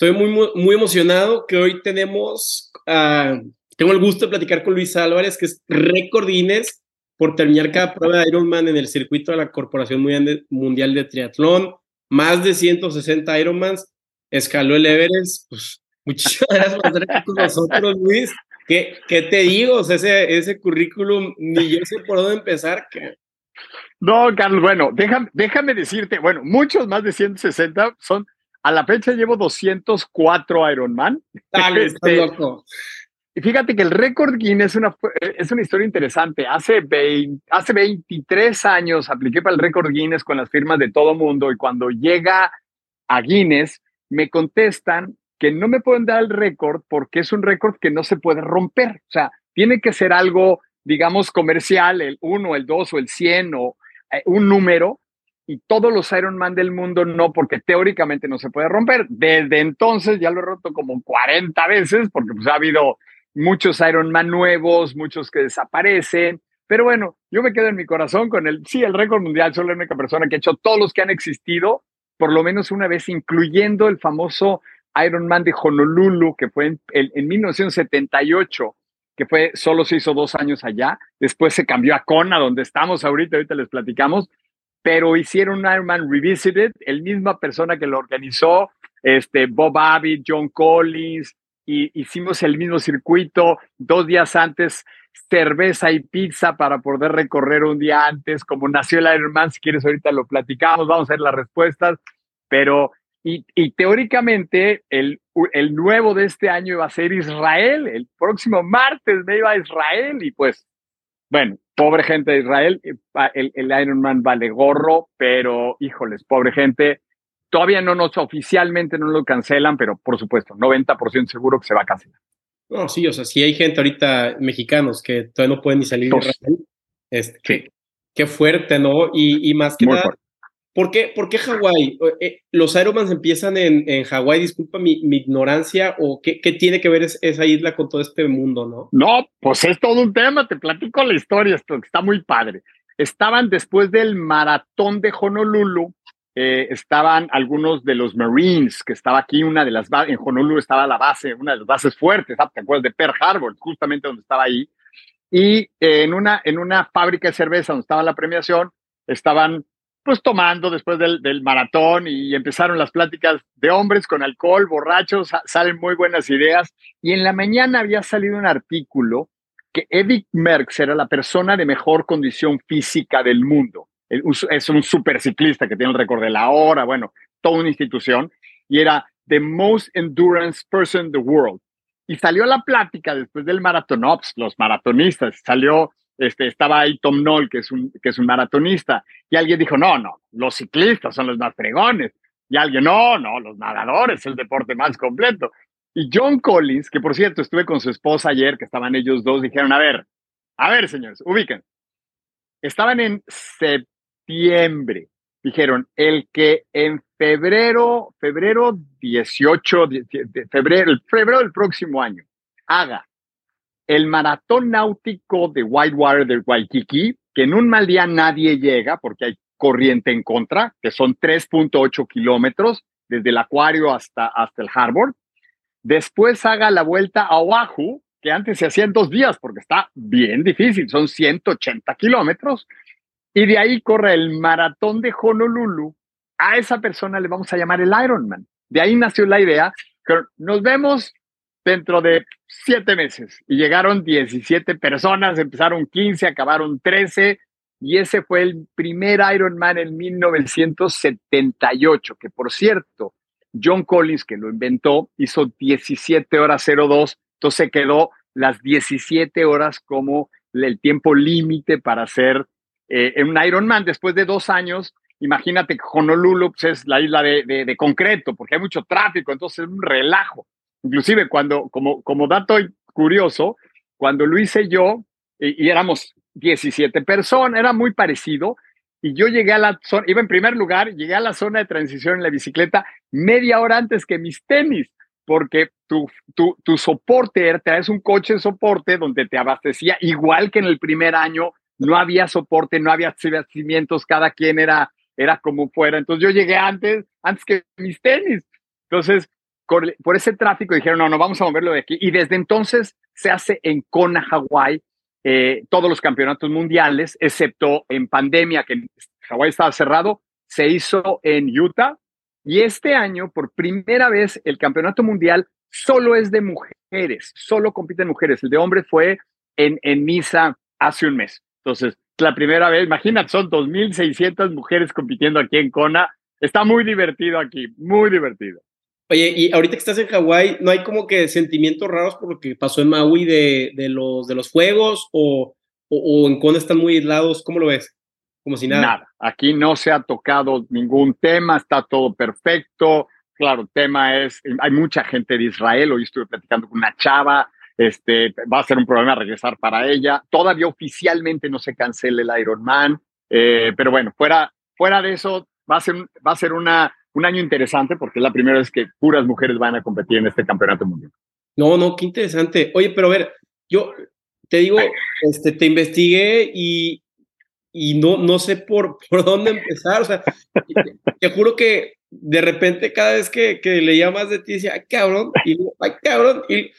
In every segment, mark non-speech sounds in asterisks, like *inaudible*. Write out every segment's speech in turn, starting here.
Estoy muy, muy emocionado que hoy tenemos, uh, tengo el gusto de platicar con Luis Álvarez, que es récord Guinness por terminar cada prueba de Ironman en el circuito de la Corporación Mundial de Triatlón, más de 160 Ironmans, escaló el Everest. Pues, *laughs* muchas gracias por estar aquí con nosotros, Luis. ¿Qué, qué te digo? ese, ese currículum, ni yo sé por dónde empezar. No, Carlos, bueno, déjame, déjame decirte, bueno, muchos más de 160 son, a la fecha llevo 204 Ironman. Dale, este, loco. Y fíjate que el récord Guinness es una, es una historia interesante. Hace, 20, hace 23 años apliqué para el récord Guinness con las firmas de todo mundo y cuando llega a Guinness me contestan que no me pueden dar el récord porque es un récord que no se puede romper. O sea, tiene que ser algo, digamos, comercial, el 1, el 2 o el 100 o eh, un número y todos los Ironman del mundo no, porque teóricamente no se puede romper. Desde entonces ya lo he roto como 40 veces porque pues ha habido muchos Ironman nuevos, muchos que desaparecen. Pero bueno, yo me quedo en mi corazón con el, sí, el récord mundial, soy la única persona que ha hecho todos los que han existido, por lo menos una vez, incluyendo el famoso Ironman de Honolulu, que fue en, en 1978, que fue, solo se hizo dos años allá. Después se cambió a Kona, donde estamos ahorita, ahorita les platicamos, pero hicieron un Ironman Revisited, el misma persona que lo organizó, este, Bob Abbott, John Collins, y hicimos el mismo circuito dos días antes, cerveza y pizza para poder recorrer un día antes, como nació el Ironman, si quieres ahorita lo platicamos, vamos a ver las respuestas, pero y, teóricamente el, el nuevo de este año iba a ser Israel, el próximo martes me iba a Israel y pues, bueno, pobre gente de Israel, eh, el, el Ironman vale gorro, pero híjoles, pobre gente, Todavía no nos oficialmente no lo cancelan, pero por supuesto, 90% seguro que se va a cancelar. No, sí, o sea, si hay gente ahorita, mexicanos, que todavía no pueden ni salir de Israel, este, qué, fuerte, ¿no? Y, y más que nada, ¿por qué, ¿por qué Hawái? Eh, ¿Los Ironmans empiezan en, en Hawái? Disculpa mi, ignorancia, ¿o qué, qué tiene que ver esa isla con todo este mundo, no? No, pues es todo un tema, te platico la historia, está muy padre. Estaban después del maratón de Honolulu, eh, estaban algunos de los Marines, que estaba aquí, una de las en Honolulu estaba la base, una de las bases fuertes, ¿te acuerdas de Pearl Harbor? Justamente donde estaba ahí. Y eh, en, una, en una fábrica de cerveza donde estaba la premiación, estaban pues tomando después del, del, maratón y empezaron las pláticas de hombres con alcohol, borrachos, salen muy buenas ideas. Y en la mañana había salido un artículo que Eddie Merckx era la persona de mejor condición física del mundo es un superciclista que tiene el récord de la hora, bueno, toda una institución, y era the most endurance person in the world. Y salió la plática después del maratón, pues, los maratonistas, salió, este, estaba ahí Tom Noll, que es, un, que es un maratonista, y alguien dijo, no, no, los ciclistas son los más fregones. Y alguien, no, no, los nadadores, el deporte más completo. Y John Collins, que por cierto estuve con su esposa ayer, que estaban ellos dos, dijeron, a ver, a ver, señores, ubiquen. Estaban en Dijeron, el que en febrero, febrero 18, de febrero, febrero del próximo año, haga el maratón náutico de Whitewater de Waikiki, que en un mal día nadie llega porque hay corriente en contra, que son 3.8 kilómetros desde el acuario hasta, hasta el harbor. Después haga la vuelta a Oahu, que antes se hacía en dos días porque está bien difícil, son 180 kilómetros. Y de ahí corre el maratón de Honolulu. A esa persona le vamos a llamar el Ironman. De ahí nació la idea. Nos vemos dentro de siete meses. Y llegaron 17 personas, empezaron 15, acabaron 13. Y ese fue el primer Ironman en 1978, que por cierto, John Collins, que lo inventó, hizo 17 horas 02, entonces quedó las 17 horas como el tiempo límite para hacer eh, un Ironman después de dos años. Imagínate que Honolulu pues, es la isla de, de, concreto, porque hay mucho tráfico, entonces es un relajo. Inclusive cuando, como, como dato curioso, cuando lo hice yo, y, éramos 17 personas, era muy parecido, y yo llegué a la zona, iba en primer lugar, llegué a la zona de transición en la bicicleta media hora antes que mis tenis, porque tu, tu, tu soporte, traes un coche de soporte donde te abastecía igual que en el primer año no había soporte, no había cimientos, cada quien era, era como fuera. Entonces yo llegué antes, antes que mis tenis. Entonces, por ese tráfico dijeron, no, no, vamos a moverlo de aquí. Y desde entonces se hace en Kona, Hawái, eh, todos los campeonatos mundiales, excepto en pandemia, que Hawái estaba cerrado, se hizo en Utah. Y este año, por primera vez, el campeonato mundial solo es de mujeres, solo compiten mujeres. El de hombres fue en, en Niza hace un mes. Entonces, la primera vez, imagínate, son 2.600 mujeres compitiendo aquí en Kona. Está muy divertido aquí, muy divertido. Oye, y ahorita que estás en Hawái, ¿no hay como que sentimientos raros por lo que pasó en Maui de, de los, de los fuegos o, o, en Kona están muy aislados? ¿Cómo lo ves? Como si nada. Nada, aquí no se ha tocado ningún tema, está todo perfecto. Claro, el tema es, hay mucha gente de Israel, hoy estuve platicando con una chava, este, va a ser un problema regresar para ella. Todavía oficialmente no se cancela el Ironman, eh, pero bueno, fuera, fuera de eso, va a ser, va a ser una un año interesante porque es la primera vez que puras mujeres van a competir en este campeonato mundial. No, no, qué interesante. Oye, pero a ver, yo te digo, este, te investigué y, y no, no sé por, *laughs* por dónde empezar. O sea, te, juro que de repente cada vez que, que leía más de ti decía, ay cabrón, y ay cabrón, y,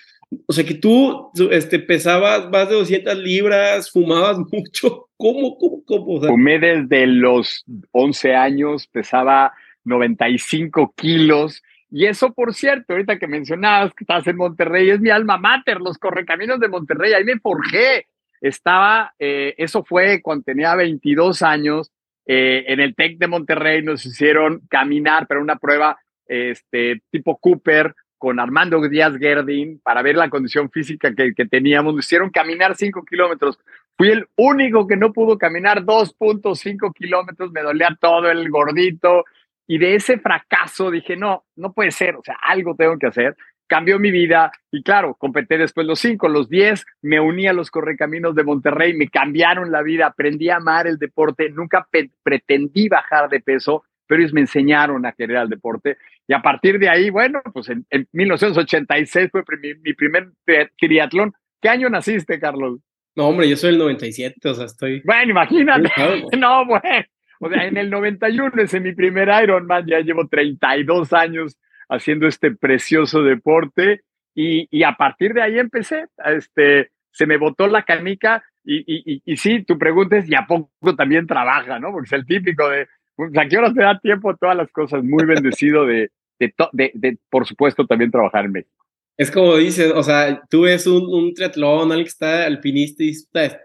o sea que tú este, pesabas más de 200 libras, fumabas *laughs* mucho, ¿cómo, cómo, cómo? Fumé desde los 11 años, pesaba 95 kilos. Y eso, por cierto, ahorita que mencionabas que estás en Monterrey, es mi alma mater, los correcaminos de Monterrey, ahí me forjé. Estaba, eh, eso fue cuando tenía 22 años, eh, en el TEC de Monterrey nos hicieron caminar para una prueba este, tipo Cooper con Armando Díaz Gerdin para ver la condición física que, que teníamos. Nos hicieron caminar 5 kilómetros. Fui el único que no pudo caminar 2.5 kilómetros, me dolía todo el gordito, y de ese fracaso dije, no, no puede ser, o sea, algo tengo que hacer. Cambió mi vida y claro, competí después los cinco, los diez, me uní a los correcaminos de Monterrey, me cambiaron la vida, aprendí a amar el deporte, nunca pretendí bajar de peso, pero ellos me enseñaron a querer al deporte. Y a partir de ahí, bueno, pues en, 1986 fue mi, primer triatlón. ¿Qué año naciste, Carlos? No, hombre, yo soy el 97, o sea, estoy... Bueno, imagínate. *laughs* No, bueno. O sea, en el 91 ese mi primer Ironman, ya llevo 32 años haciendo este precioso deporte y, y a partir de ahí empecé, este, se me botó la canica y, y, y, sí, tu pregunta es, ¿y a poco también trabaja, no? Porque es el típico de, pues, ¿a qué hora te da tiempo todas las cosas? Muy bendecido de, de, de, de, por supuesto, también trabajar en México. Es como dices, o sea, tú ves un, un triatlón, alguien que está alpinista y,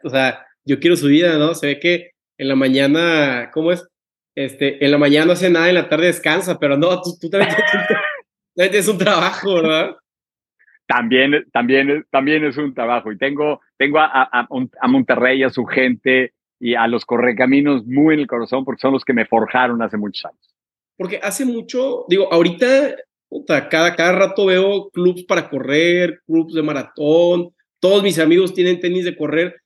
o sea, yo quiero su vida, ¿no? Se ve que en la mañana, ¿cómo es? Este, en la mañana no hace nada, en la tarde descansa, pero no, tú, tú también, tienes un trabajo, ¿verdad? También, también, también es un trabajo. Y tengo, tengo a, a, a Monterrey, a su gente y a los correcaminos muy en el corazón porque son los que me forjaron hace muchos años. Porque hace mucho, digo, ahorita, puta, cada, cada rato veo clubs para correr, clubs de maratón, todos mis amigos tienen tenis de correr,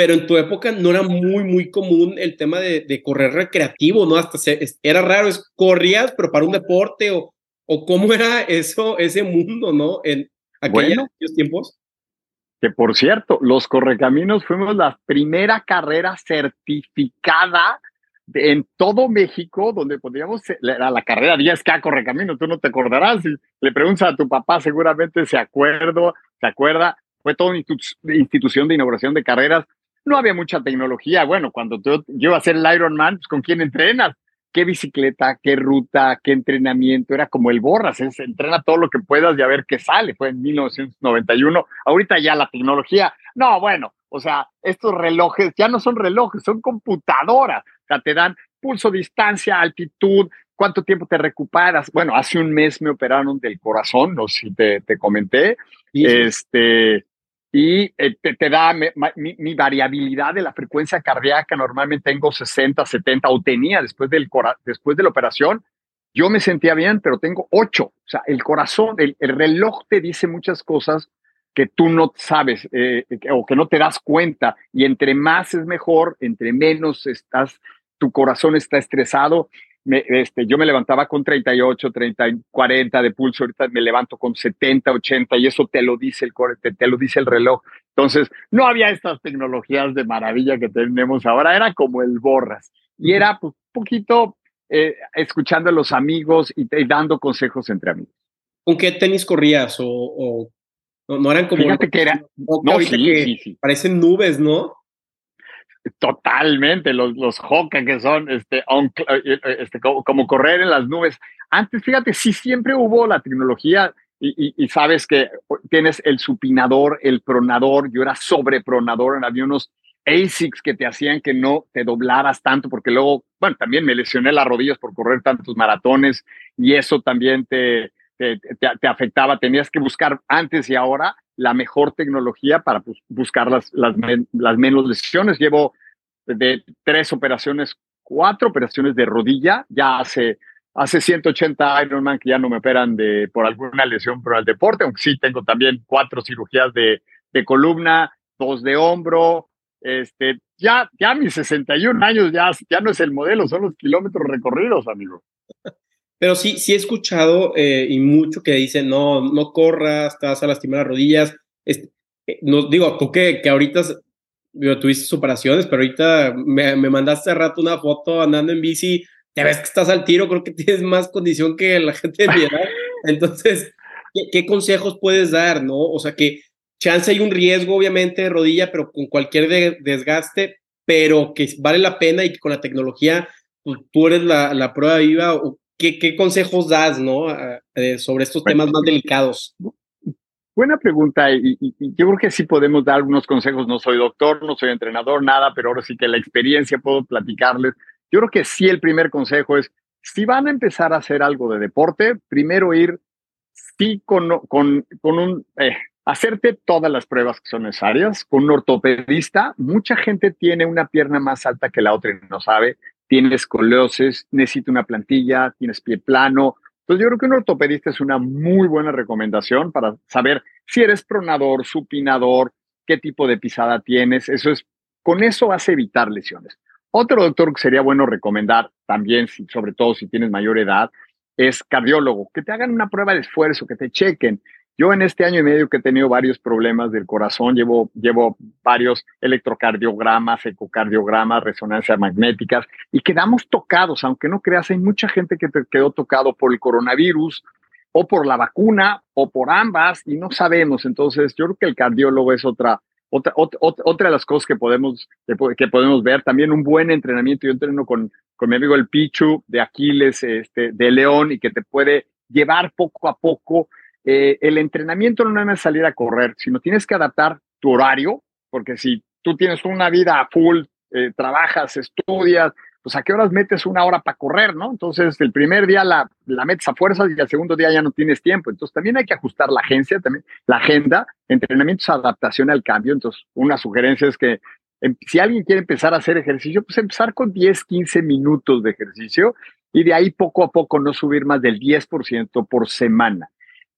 pero en tu época no era muy, muy común el tema de, correr recreativo, ¿no? Hasta era raro, es, corrías, pero para un deporte, o, o cómo era eso, ese mundo, ¿no? En aquellos tiempos. Que por cierto, los Correcaminos fuimos la primera carrera certificada en todo México donde podíamos, era la carrera 10K Correcaminos, tú no te acordarás, si le preguntas a tu papá seguramente se acuerdo, se acuerda, fue toda una institución de inauguración de carreras no había mucha tecnología. Bueno, cuando yo, iba a hacer el Ironman, pues ¿con quién entrenas? ¿Qué bicicleta, qué ruta, qué entrenamiento? Era como el borras, es entrena todo lo que puedas y a ver qué sale. Fue en 1991. Ahorita ya la tecnología, no, bueno, o sea, estos relojes ya no son relojes, son computadoras. O sea, te dan pulso, distancia, altitud, cuánto tiempo te recuperas. Bueno, hace un mes me operaron del corazón, no sé si te, te comenté. Este, y eh, te, da mi, variabilidad de la frecuencia cardíaca. Normalmente tengo 60, 70 o tenía después, del, después de la operación. Yo me sentía bien, pero tengo 8. O sea, el corazón, el, reloj te dice muchas cosas que tú no sabes eh, o que no te das cuenta. Y entre más es mejor, entre menos estás, tu corazón está estresado este, yo me levantaba con 38, 30, 40 de pulso, ahorita me levanto con 70, 80 y eso te lo dice el te, te lo dice el reloj. Entonces, no había estas tecnologías de maravilla que tenemos ahora, era como el borras y era un pues, poquito eh, escuchando a los amigos y, dando consejos entre amigos. ¿Con qué tenis corrías? ¿O, no, eran como... Fíjate que era... No, sí, Parecen nubes, ¿no? Totalmente, los, los que son este, eh, este como, correr en las nubes. Antes, fíjate, sí siempre hubo la tecnología y, sabes que tienes el supinador, el pronador, yo era sobrepronador, había unos ASICs que te hacían que no te doblaras tanto, porque luego, bueno, también me lesioné las rodillas por correr tantos maratones y eso también te, te, afectaba. Tenías que buscar antes y ahora la mejor tecnología para pues, buscar las, las, las menos lesiones. Llevo de tres operaciones, cuatro operaciones de rodilla, ya hace hace 180 Ironman que ya no me operan de, por alguna lesión por el deporte, aunque sí tengo también cuatro cirugías de, de columna, dos de hombro, este, ya, ya mis 61 años ya, ya no es el modelo, son los kilómetros recorridos, amigo. Pero sí, sí he escuchado eh, y mucho que dicen, no, no corras, te vas a lastimar las rodillas. Este, no, digo, tú que, que ahorita digo, tuviste operaciones, pero ahorita me, me mandaste hace rato una foto andando en bici, te ves que estás al tiro, creo que tienes más condición que la gente de mi edad. *laughs* Entonces, ¿qué, ¿qué, consejos puedes dar, no? O sea, que chance hay un riesgo, obviamente, de rodilla, pero con cualquier desgaste, pero que vale la pena y que con la tecnología pues, tú eres la, la prueba viva. O ¿qué, ¿Qué consejos das, no? sobre estos temas más delicados. Buena pregunta y, yo creo que sí podemos dar algunos consejos. No soy doctor, no soy entrenador, nada, pero ahora sí que la experiencia puedo platicarles. Yo creo que sí el primer consejo es, si van a empezar a hacer algo de deporte, primero ir sí con, con, con un, eh, hacerte todas las pruebas que son necesarias. Con un ortopedista, mucha gente tiene una pierna más alta que la otra y no sabe. Tiene escoliosis, necesita una plantilla, tienes pie plano. Entonces yo creo que un ortopedista es una muy buena recomendación para saber si eres pronador, supinador, qué tipo de pisada tienes. Eso es, con eso vas a evitar lesiones. Otro doctor que sería bueno recomendar también, sobre todo si tienes mayor edad, es cardiólogo, que te hagan una prueba de esfuerzo, que te chequen. Yo en este año y medio que he tenido varios problemas del corazón, llevo, llevo varios electrocardiogramas, ecocardiogramas, resonancias magnéticas y quedamos tocados, aunque no creas, hay mucha gente que quedó tocado por el coronavirus o por la vacuna o por ambas y no sabemos. Entonces, yo creo que el cardiólogo es otra, otra, otra, otra de las cosas que podemos, que podemos ver. También un buen entrenamiento. Yo entreno con, con mi amigo el Pichu de Aquiles, este, de León y que te puede llevar poco a poco eh, el entrenamiento no es salir a correr, sino tienes que adaptar tu horario, porque si tú tienes una vida full, eh, trabajas, estudias, pues a qué horas metes una hora para correr, ¿no? Entonces el primer día la, metes a fuerzas y el segundo día ya no tienes tiempo. Entonces también hay que ajustar la agencia, también la agenda, entrenamiento es adaptación al cambio. Entonces una sugerencia es que em, si alguien quiere empezar a hacer ejercicio, pues empezar con 10, 15 minutos de ejercicio y de ahí poco a poco no subir más del 10% por semana.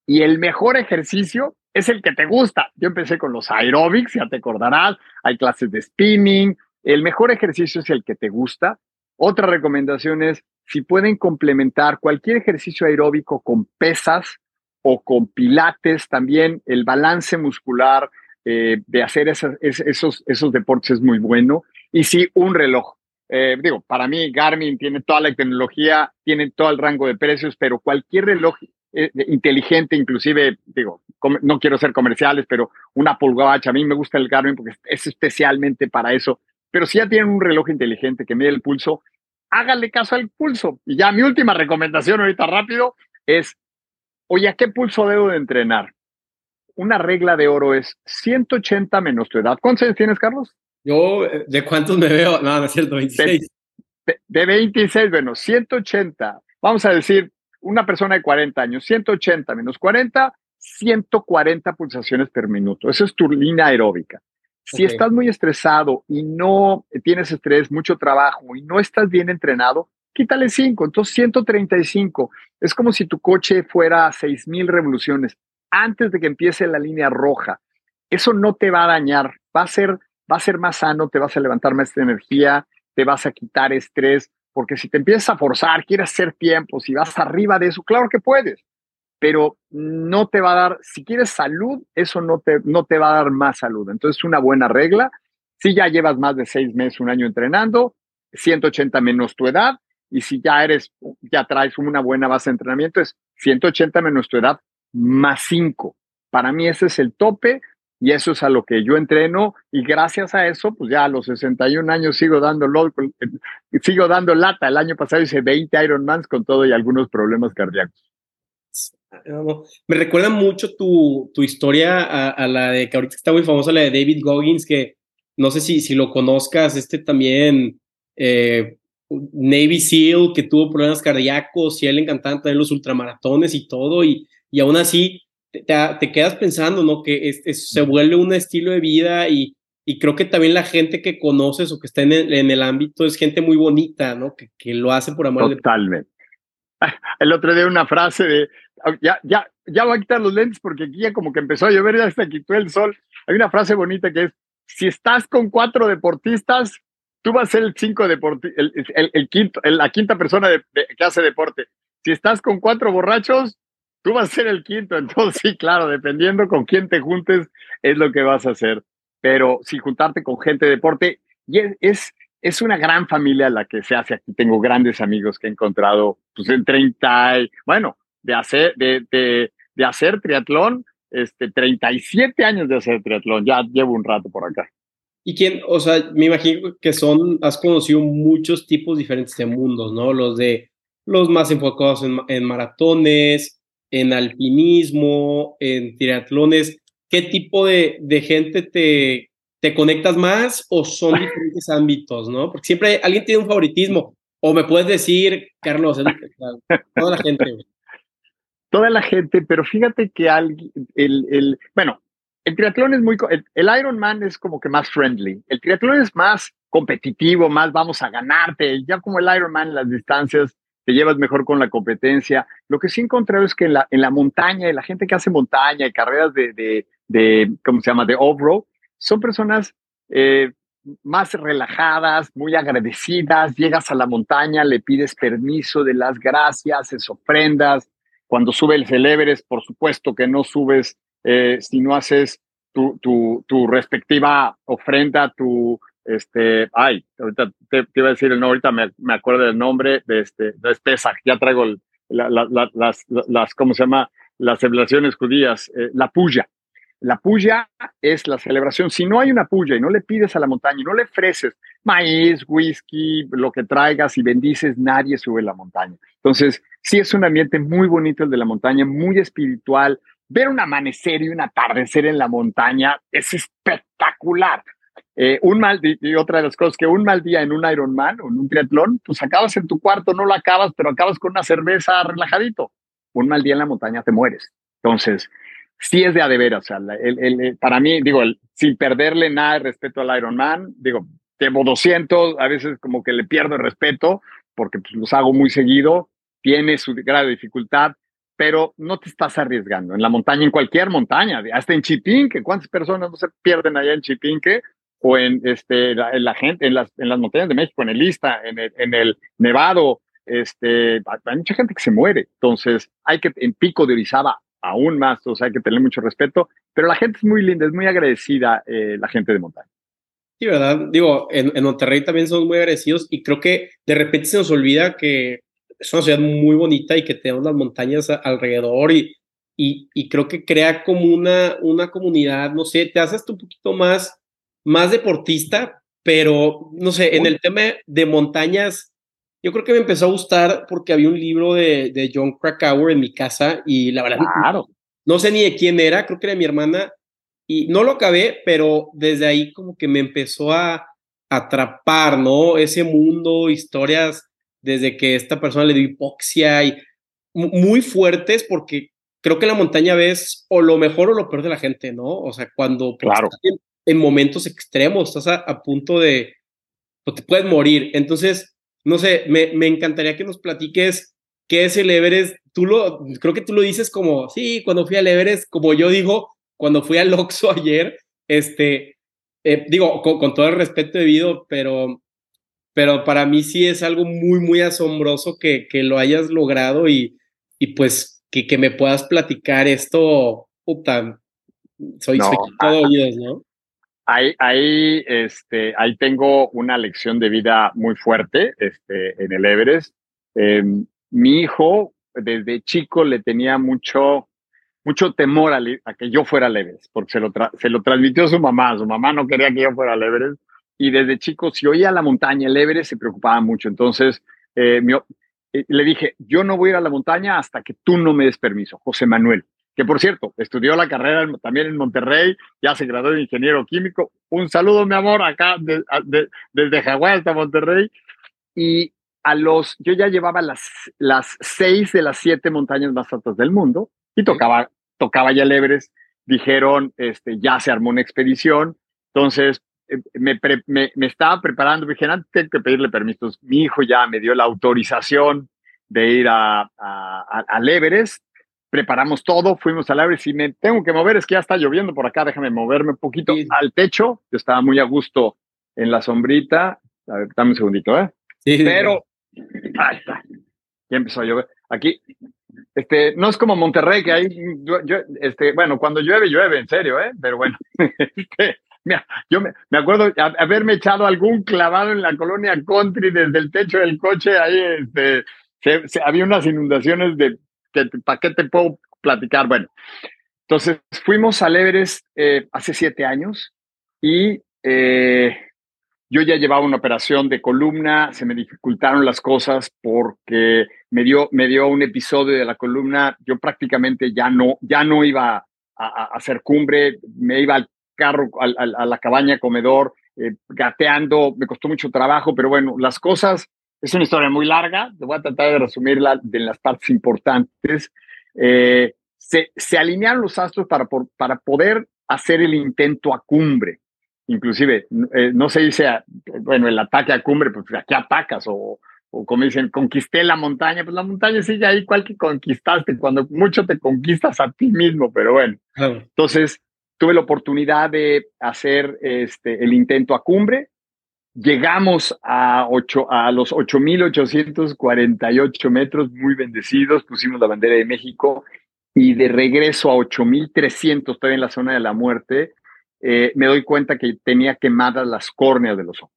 Y el mejor ejercicio es el que te gusta. Yo empecé con los aeróbics, ya te acordarás, hay clases de spinning. El mejor ejercicio es el que te gusta. Otra recomendación es si pueden complementar cualquier ejercicio aeróbico con pesas o con pilates, también el balance muscular eh, de hacer esos, esos, deportes es muy bueno. Y sí, un reloj. Eh, digo, para mí Garmin tiene toda la tecnología, tiene todo el rango de precios, pero cualquier reloj eh, inteligente, inclusive, digo, no quiero ser comerciales, pero una Watch, a mí me gusta el Garmin porque es especialmente para eso, pero si ya tienen un reloj inteligente que mide el pulso, háganle caso al pulso. Y ya mi última recomendación ahorita rápido es, oye, ¿a qué pulso debo de entrenar? Una regla de oro es 180 menos tu edad. ¿Cuántos años tienes, Carlos? Yo, ¿de cuántos me veo? No, no es cierto, 26. De, de 26, bueno, 180. Vamos a decir, una persona de 40 años, 180 menos 40, 140 pulsaciones por minuto. Esa es tu línea aeróbica. Si estás muy estresado y no tienes estrés, mucho trabajo y no estás bien entrenado, quítale 5. Entonces, 135. Es como si tu coche fuera a 6000 revoluciones antes de que empiece la línea roja. Eso no te va a dañar. Va a ser, va a ser más sano, te vas a levantar más energía, te vas a quitar estrés porque si te empiezas a forzar, quieres hacer tiempo, si vas arriba de eso, claro que puedes, pero no te va a dar, si quieres salud, eso no te, no te va a dar más salud. Entonces, una buena regla. Si ya llevas más de seis meses, un año entrenando, 180 menos tu edad, y si ya eres, ya traes una buena base de entrenamiento, es 180 menos tu edad más 5. Para mí ese es el tope y eso es a lo que yo entreno y gracias a eso, pues ya a los 61 años sigo dando, sigo dando lata. El año pasado hice 20 Ironmans con todo y algunos problemas cardíacos. Me recuerda mucho tu, tu historia a, la de que ahorita está muy famosa, la de David Goggins, que no sé si, si lo conozcas, este también eh, Navy SEAL que tuvo problemas cardíacos y él le los ultramaratones y todo, y, y aún así te, te quedas pensando, ¿no? Que es, se vuelve un estilo de vida y, y creo que también la gente que conoces o que está en el, en el ámbito es gente muy bonita, ¿no? Que, que lo hace por amor Totalmente. *laughs* El otro día una frase de, ya, ya, ya voy a quitar los lentes porque aquí ya como que empezó a llover, ya hasta quitó el sol. Hay una frase bonita que es, si estás con cuatro deportistas, tú vas a ser el cinco deporti el, el, quinto, la quinta persona de, que hace deporte. Si estás con cuatro borrachos, tú vas a ser el quinto. *laughs* Entonces, sí, claro, dependiendo con quién te juntes, es lo que vas a hacer. Pero si juntarte con gente de deporte, y es, es, una gran familia la que se hace aquí. Tengo grandes amigos que he encontrado pues, en 30, bueno, de hacer, de, de, de hacer triatlón, este, 37 años de hacer triatlón, ya llevo un rato por acá. Y quién, o sea, me imagino que son, has conocido muchos tipos diferentes de mundos, ¿no? Los de los más enfocados en, en maratones, en alpinismo, en triatlones. ¿Qué tipo de, de gente te, te conectas más o son diferentes ámbitos, ¿no? Porque siempre alguien tiene un favoritismo. O me puedes decir, Carlos, toda la gente toda la gente, pero fíjate que alguien, el, el, bueno, el triatlón es muy, el, el, Ironman es como que más friendly, el triatlón es más competitivo, más vamos a ganarte, ya como el Ironman, las distancias te llevas mejor con la competencia. Lo que sí he encontrado es que en la, en la montaña, la gente que hace montaña y carreras de, de, de ¿cómo se llama?, de off-road, son personas eh, más relajadas, muy agradecidas, llegas a la montaña, le pides permiso de las gracias, es ofrendas, cuando sube el Everest, por supuesto que no subes eh, si no haces tu, tu, tu, respectiva ofrenda, tu, este, ay, ahorita te, iba a decir el nombre, ahorita me, me, acuerdo del nombre de este, de Pesach, ya traigo las, las, ¿cómo se llama? Las celebraciones judías, eh, la puya. La puya es la celebración. Si no hay una puya y no le pides a la montaña y no le ofreces maíz, whisky, lo que traigas y bendices, nadie sube la montaña. Entonces, sí es un ambiente muy bonito el de la montaña, muy espiritual. Ver un amanecer y un atardecer en la montaña es espectacular. Eh, un mal y otra de las cosas que un mal día en un Ironman o en un triatlón, pues acabas en tu cuarto, no lo acabas, pero acabas con una cerveza relajadito. Un mal día en la montaña te mueres. Entonces, sí es de a de veras. O sea, para mí, digo, sin perderle nada de respeto al Ironman, digo, llevo 200, a veces como que le pierdo el respeto porque pues, los hago muy seguido, tiene su grado de dificultad, pero no te estás arriesgando. En la montaña, en cualquier montaña, hasta en Chipinque, ¿cuántas personas no se pierden allá en Chipinque? O en, este, en la gente, en las, en las montañas de México, en el Ista, en el, en el Nevado, este, hay mucha gente que se muere. Entonces, hay que, en Pico de Orizaba, aún más, sea, hay que tener mucho respeto, pero la gente es muy linda, es muy agradecida eh, la gente de montaña. Sí, ¿verdad? Digo, en, en Monterrey también son muy agradecidos y creo que de repente se nos olvida que es una ciudad muy bonita y que tenemos las montañas alrededor y, y, y, creo que crea como una, una comunidad, no sé, te haces un poquito más, más deportista, pero no sé, en el tema de montañas, yo creo que me empezó a gustar porque había un libro de, de John Krakauer en mi casa y la verdad, claro. no sé ni de quién era, creo que era mi hermana y no lo acabé, pero desde ahí como que me empezó a atrapar, ¿no? Ese mundo, historias desde que esta persona le dio hipoxia y muy fuertes porque creo que la montaña ves o lo mejor o lo peor de la gente, ¿no? O sea, cuando pues, claro. En, momentos extremos estás a, punto de, pues, te puedes morir. Entonces, no sé, me, me, encantaría que nos platiques qué es el Everest. Tú lo, creo que tú lo dices como, sí, cuando fui al Everest, como yo digo, cuando fui al *laughs* Oxxo ayer, este, eh, digo, con, con, todo el respeto debido, pero pero para mí sí es algo muy, muy asombroso que, que lo hayas logrado y, y pues que, que me puedas platicar esto, puta, soy, no, todo ah, oídos, ¿no? Ahí, ahí, este, ahí tengo una lección de vida muy fuerte este, en el Everest. Em, mi hijo, desde chico, le tenía mucho, mucho temor a, que yo fuera al Everest, porque se lo, se lo transmitió su mamá. Su mamá no quería que yo fuera al Everest. Y desde chico, si oía la montaña, el Everest, se preocupaba mucho. Entonces, eh, eh, le dije, yo no voy a ir a la montaña hasta que tú no me des permiso, José Manuel que por cierto, estudió la carrera también en Monterrey, ya se graduó de ingeniero químico. Un saludo, mi amor, acá desde Hawái hasta Monterrey. Y a los, yo ya llevaba las, las seis de las siete montañas más altas del mundo y tocaba, tocaba ya el Everest. Dijeron, este, ya se armó una expedición. Entonces, eh, me, me, estaba preparando, me dijeron, tengo que pedirle permisos. Mi hijo ya me dio la autorización de ir a, a, al Everest preparamos todo, fuimos al aire. Si me tengo que mover, es que ya está lloviendo por acá, déjame moverme un poquito al techo. Yo estaba muy a gusto en la sombrita. A ver, dame un segundito, ¿eh? Sí, Pero, ahí está. Ya empezó a llover. Aquí, este, no es como Monterrey, que yo, este, bueno, cuando llueve, llueve, en serio, ¿eh? Pero bueno, *laughs* este, mira, yo me, me acuerdo haberme echado algún clavado en la colonia country desde el techo del coche, ahí, este, había unas inundaciones de ¿para qué te puedo platicar? Bueno, entonces fuimos al Everest eh, hace siete años y eh, yo ya llevaba una operación de columna, se me dificultaron las cosas porque me dio, me dio un episodio de la columna, yo prácticamente ya no, ya no iba a, hacer cumbre, me iba al carro, a la cabaña comedor, eh, gateando, me costó mucho trabajo, pero bueno, las cosas es una historia muy larga, te voy a tratar de resumirla de las partes importantes. Eh, se, se, alinearon los astros para, para poder hacer el intento a cumbre. Inclusive, eh, no se dice, bueno, el ataque a cumbre, pues aquí atacas, o, o como dicen, conquisté la montaña, pues la montaña sigue ahí, cual que conquistaste, cuando mucho te conquistas a ti mismo, pero bueno. Entonces, tuve la oportunidad de hacer este, el intento a cumbre, Llegamos a, ocho, a los 8.848 metros, muy bendecidos, pusimos la bandera de México y de regreso a 8.300, todavía en la zona de la muerte, eh, me doy cuenta que tenía quemadas las córneas de los ojos.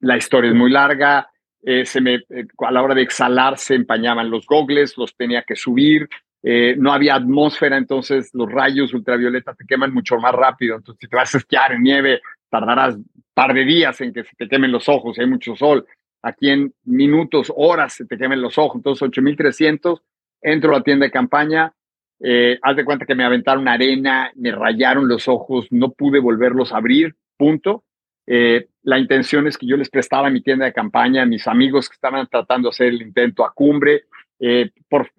La historia es muy larga, eh, se me, eh, a la hora de exhalar se empañaban los gogles, los tenía que subir, no había atmósfera, entonces los rayos ultravioleta te queman mucho más rápido, entonces si te vas a esquiar en nieve, tardarás par de días en que se te quemen los ojos, hay mucho sol. Aquí en minutos, horas se te quemen los ojos. Entonces, 8300, entro a la tienda de campaña, eh, haz de cuenta que me aventaron arena, me rayaron los ojos, no pude volverlos a abrir, punto. Eh, la intención es que yo les prestaba mi tienda de campaña a mis amigos que estaban tratando de hacer el intento a cumbre. Eh, por,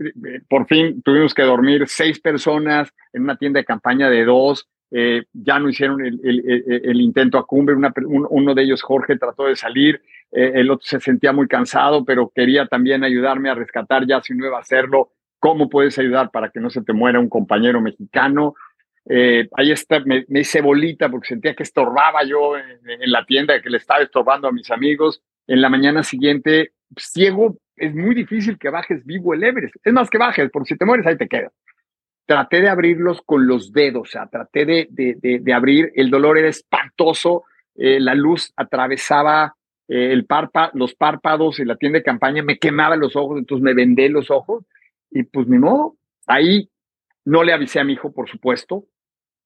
por fin tuvimos que dormir seis personas en una tienda de campaña de dos. Eh, ya no hicieron el, intento a cumbre, uno de ellos, Jorge, trató de salir, eh, el otro se sentía muy cansado, pero quería también ayudarme a rescatar ya si no iba a hacerlo, ¿cómo puedes ayudar para que no se te muera un compañero mexicano? Eh, ahí está, me, hice bolita porque sentía que estorbaba yo en, en, la tienda, que le estaba estorbando a mis amigos. En la mañana siguiente, ciego, es muy difícil que bajes vivo el Everest. Es más que bajes, porque si te mueres ahí te quedas traté de abrirlos con los dedos, o sea, traté de, de, de, abrir, el dolor era espantoso, eh, la luz atravesaba eh, el los párpados y la tienda de campaña me quemaba los ojos, entonces me vendé los ojos y pues ni modo, ahí no le avisé a mi hijo, por supuesto,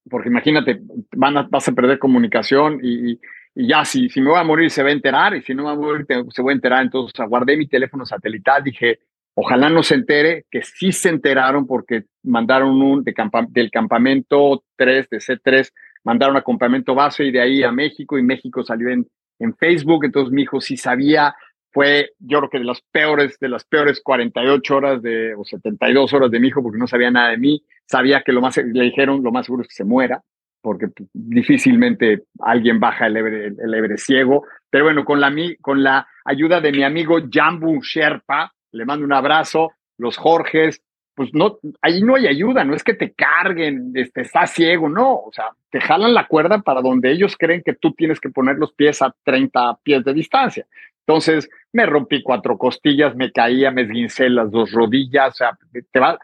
porque imagínate, vas a perder comunicación y, y, ya si, si me voy a morir se va a enterar y si no me voy a morir se va a enterar, entonces aguardé mi teléfono satelital, dije, Ojalá no se entere, que sí se enteraron porque mandaron un del campamento 3, de C3, mandaron a campamento base y de ahí a México y México salió en, en Facebook, entonces mi hijo sí sabía, fue yo creo que de las peores, de las peores 48 horas de, o 72 horas de mi hijo porque no sabía nada de mí, sabía que lo más, le dijeron lo más seguro es que se muera, porque difícilmente alguien baja el ebre, el, ciego, pero bueno, con la, con la ayuda de mi amigo Jambu Sherpa, le mando un abrazo, los Jorges, pues no, ahí no hay ayuda, no es que te carguen, este, estás ciego, no, o sea, te jalan la cuerda para donde ellos creen que tú tienes que poner los pies a 30 pies de distancia. Entonces, me rompí cuatro costillas, me caía, me esguincé las dos rodillas, o sea, te va,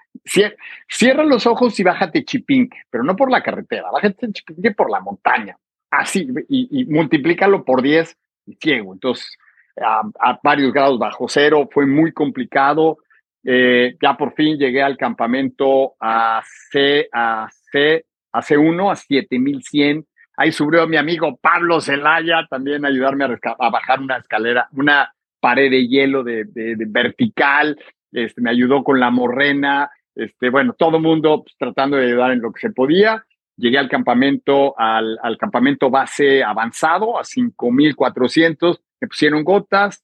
cierra los ojos y bájate chipinque, pero no por la carretera, bájate chipinque por la montaña, así, y, y multiplícalo por 10 y ciego. Entonces, a, varios grados bajo cero, fue muy complicado. eh, ya por fin llegué al campamento a C, a C, a C1, a 7100. Ahí subió mi amigo Pablo Zelaya también a ayudarme a, bajar una escalera, una pared de hielo de, vertical. Este, me ayudó con la morrena. Este, bueno, todo el mundo pues, tratando de ayudar en lo que se podía. Llegué al campamento, al, al campamento base avanzado, a 5400. Me pusieron gotas.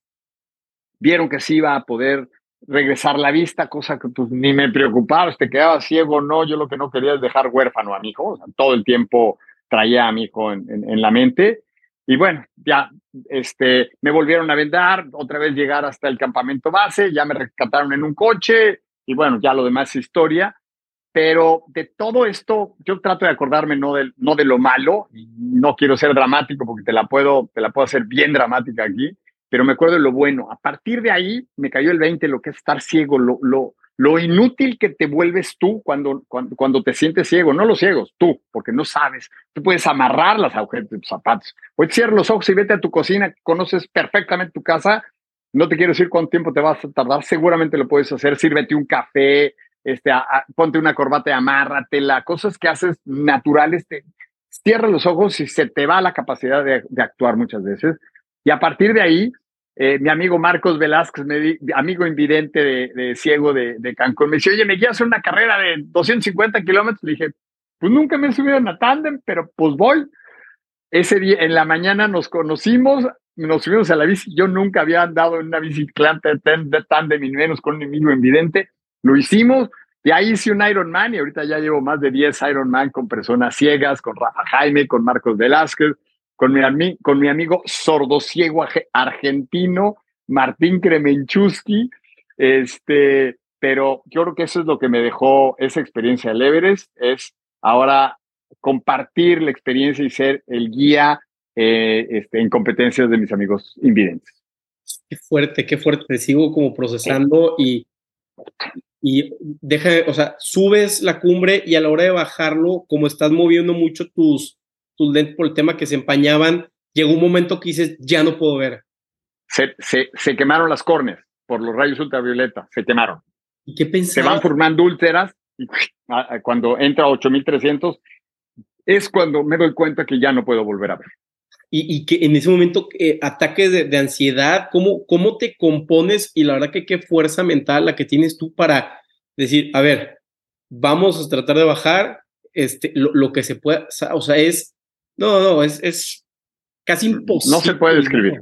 Vieron que sí iba a poder regresar la vista, cosa que pues, ni me preocupaba, te quedaba ciego, no, yo lo que no quería es dejar huérfano a mi hijo, todo el tiempo traía a mi hijo en, la mente. Y bueno, ya este, me volvieron a vendar, otra vez llegar hasta el campamento base, ya me rescataron en un coche y bueno, ya lo demás es historia. Pero de todo esto, yo trato de acordarme no de, no de lo malo, no quiero ser dramático porque te la puedo, te la puedo hacer bien dramática aquí, pero me acuerdo de lo bueno. A partir de ahí me cayó el 20, lo que es estar ciego, lo, lo, lo inútil que te vuelves tú cuando, cuando, cuando, te sientes ciego, no los ciegos, tú, porque no sabes. Tú puedes amarrar las agujetas de tus zapatos. Hoy cierra los ojos y vete a tu cocina, conoces perfectamente tu casa. No te quiero decir cuánto tiempo te vas a tardar, seguramente lo puedes hacer. Sírvete un café, este, ponte una corbata y amárratela, cosas que haces naturales. Te, cierra los ojos y se te va la capacidad de, de actuar muchas veces. Y a partir de ahí, eh, mi amigo Marcos Velázquez, amigo invidente de, ciego de, Cancún, me dice, oye, me quiero hacer una carrera de 250 kilómetros. Le dije, pues nunca me he subido en la tándem, pero pues voy. Ese día, en la mañana nos conocimos, nos subimos a la bici. Yo nunca había andado en una bicicleta de tándem y menos con un amigo invidente. Lo hicimos, y ahí hice un Ironman y ahorita ya llevo más de 10 Ironman con personas ciegas, con Rafa Jaime, con Marcos Velázquez, con mi, con mi amigo sordociego argentino, Martín Kremenchusky, este, pero yo creo que eso es lo que me dejó esa experiencia del Everest, es ahora compartir la experiencia y ser el guía eh, este, en competencias de mis amigos invidentes. Qué fuerte, qué fuerte, sigo como procesando y, y deja, o sea, subes la cumbre y a la hora de bajarlo, como estás moviendo mucho tus, tus lentes por el tema que se empañaban, llegó un momento que dices, ya no puedo ver. Se, se, se quemaron las córneas por los rayos ultravioleta, se quemaron. ¿Y qué pensabas? Se van formando úlceras y cuando entra a 8300 es cuando me doy cuenta que ya no puedo volver a ver. Y, y que en ese momento, eh, ataques de, de, ansiedad, ¿cómo, ¿cómo te compones? Y la verdad que qué fuerza mental la que tienes tú para decir, a ver, vamos a tratar de bajar este, lo, lo que se pueda, o sea, es no, no, es, es casi imposible. No se puede escribir.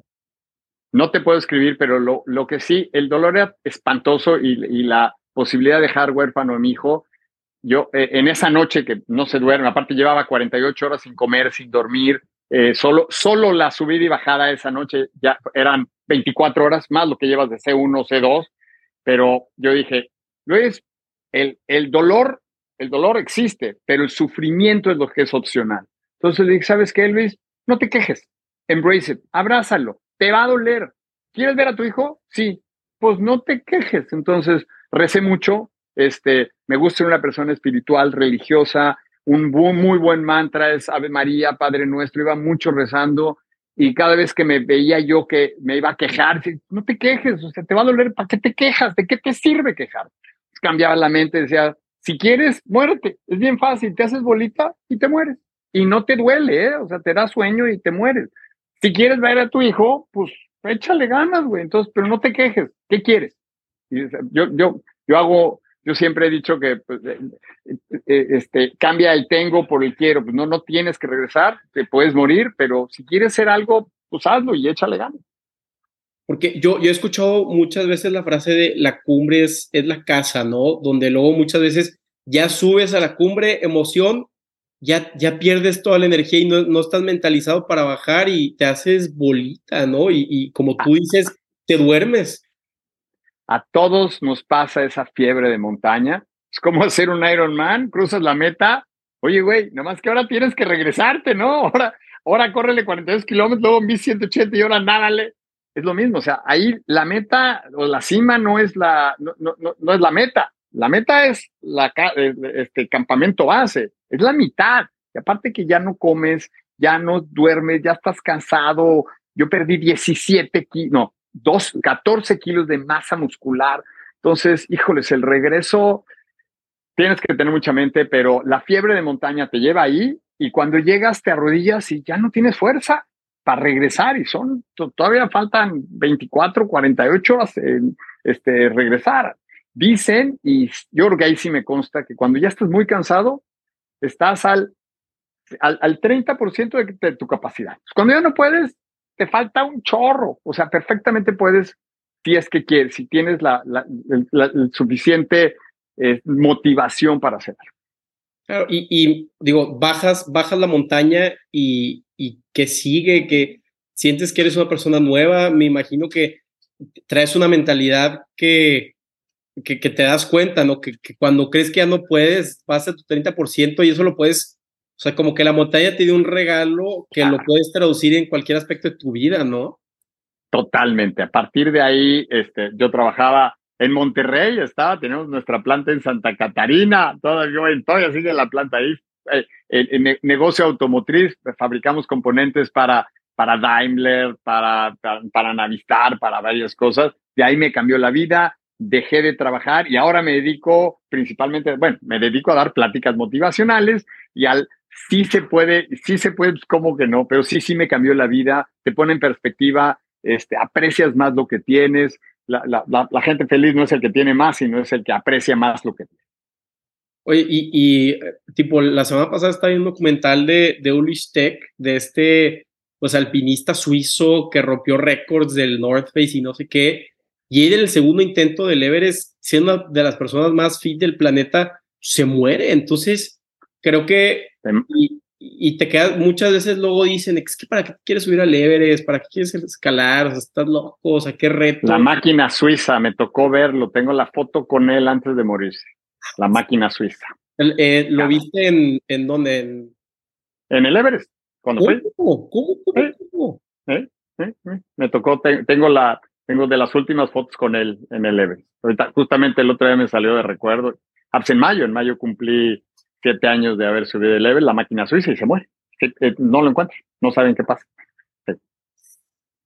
No te puedo escribir, pero lo, lo que sí, el dolor era espantoso y, y la posibilidad de dejar huérfano a mi hijo. Yo, eh, en esa noche que no se duerme, aparte llevaba 48 horas sin comer, sin dormir, eh, solo, solo la subida y bajada esa noche ya eran 24 horas más lo que llevas de C1, C2, pero yo dije, Luis, el, el dolor, el dolor existe, pero el sufrimiento es lo que es opcional. Entonces le dije, ¿sabes qué, Luis? No te quejes, embrace it, abrázalo, te va a doler. ¿Quieres ver a tu hijo? Sí, pues no te quejes. Entonces recé mucho, este, me gusta ser una persona espiritual, religiosa, un muy buen mantra es Ave María, Padre Nuestro, iba mucho rezando y cada vez que me veía yo que me iba a quejar, no te quejes, o sea, te va a doler, ¿para qué te quejas? ¿De qué te sirve quejar? Cambiaba la mente, decía, si quieres, muérete, es bien fácil, te haces bolita y te mueres y no te duele, ¿eh? o sea, te da sueño y te mueres. Si quieres ver a tu hijo, pues échale ganas, güey, entonces, pero no te quejes, ¿qué quieres? yo, yo, yo hago, yo siempre he dicho que pues, eh, eh, este, cambia el tengo por el quiero, pues no, no tienes que regresar, te puedes morir, pero si quieres hacer algo, pues hazlo y échale ganas. Porque yo, yo he escuchado muchas veces la frase de la cumbre es, es la casa, ¿no? Donde luego muchas veces ya subes a la cumbre, emoción, ya, ya pierdes toda la energía y no, no, estás mentalizado para bajar y te haces bolita, ¿no? Y, y como tú dices, te duermes. A todos nos pasa esa fiebre de montaña. Es como hacer un Ironman, cruzas la meta. Oye, güey, nomás que ahora tienes que regresarte, ¿no? *laughs* Ahora, ahora córrele 42 kilómetros, luego en 180 y ahora nádale. Es lo mismo, o sea, ahí la meta o la cima no es la, no, no, no es la meta. La meta es la, este campamento base es la mitad. Y aparte que ya no comes, ya no duermes, ya estás cansado. Yo perdí 17 kilos, no, 14 kilos de masa muscular. Entonces, híjoles, el regreso, tienes que tener mucha mente, pero la fiebre de montaña te lleva ahí y cuando llegas te arrodillas y ya no tienes fuerza para regresar y son, todavía faltan 24, 48 horas en este, regresar. Dicen, y yo ahí sí me consta, que cuando ya estás muy cansado, estás al, al, al 30% de, tu capacidad. Cuando ya no puedes, te falta un chorro. O sea, perfectamente puedes, si es que quieres, si tienes la, la, suficiente eh, motivación para hacerlo. Claro, y, y, digo, bajas, bajas la montaña y, y que sigue, que sientes que eres una persona nueva, me imagino que traes una mentalidad que, que, que te das cuenta, ¿no? Que, que, cuando crees que ya no puedes, vas a tu 30% y eso lo puedes, sea, como que la montaña te dio un regalo que lo puedes traducir en cualquier aspecto de tu vida, ¿no? Totalmente. A partir de ahí, este, yo trabajaba en Monterrey, estaba, tenemos nuestra planta en Santa Catarina, todavía, todavía sigue la planta ahí, eh, el, negocio automotriz, fabricamos componentes para, para Daimler, para, para, Navistar, para varias cosas. De ahí me cambió la vida, dejé de trabajar y ahora me dedico principalmente, bueno, me dedico a dar pláticas motivacionales y al sí se puede, sí se puede, pues, que no, pero sí, sí me cambió la vida, te pone en perspectiva, este, aprecias más lo que tienes. La, la, la, la gente feliz no es el que tiene más, sino es el que aprecia más lo que tiene. Oye, y, tipo, la semana pasada estaba viendo un documental de, de Ulrich Tech, de este, pues, alpinista suizo que rompió récords del North Face y no sé qué. Y en el segundo intento del Everest, siendo una de las personas más fit del planeta, se muere. Entonces, creo que... Y, y te quedas, muchas veces luego dicen, es que para qué quieres subir al Everest, para qué quieres escalar, o sea, estás loco, o sea, qué reto. La máquina suiza, me tocó verlo, tengo la foto con él antes de morirse la máquina suiza. Eh, ¿Lo viste en, en dónde? En... el Everest. ¿Cómo? ¿Cómo? ¿Cómo? ¿Eh? ¿Eh? Me tocó, tengo la, tengo de las últimas fotos con él en el Everest. Ahorita, justamente el otro día me salió de recuerdo. Ah, pues en mayo, en mayo cumplí siete años de haber subido el Everest, la máquina suiza, y se muere. No lo encuentro, no saben qué pasa.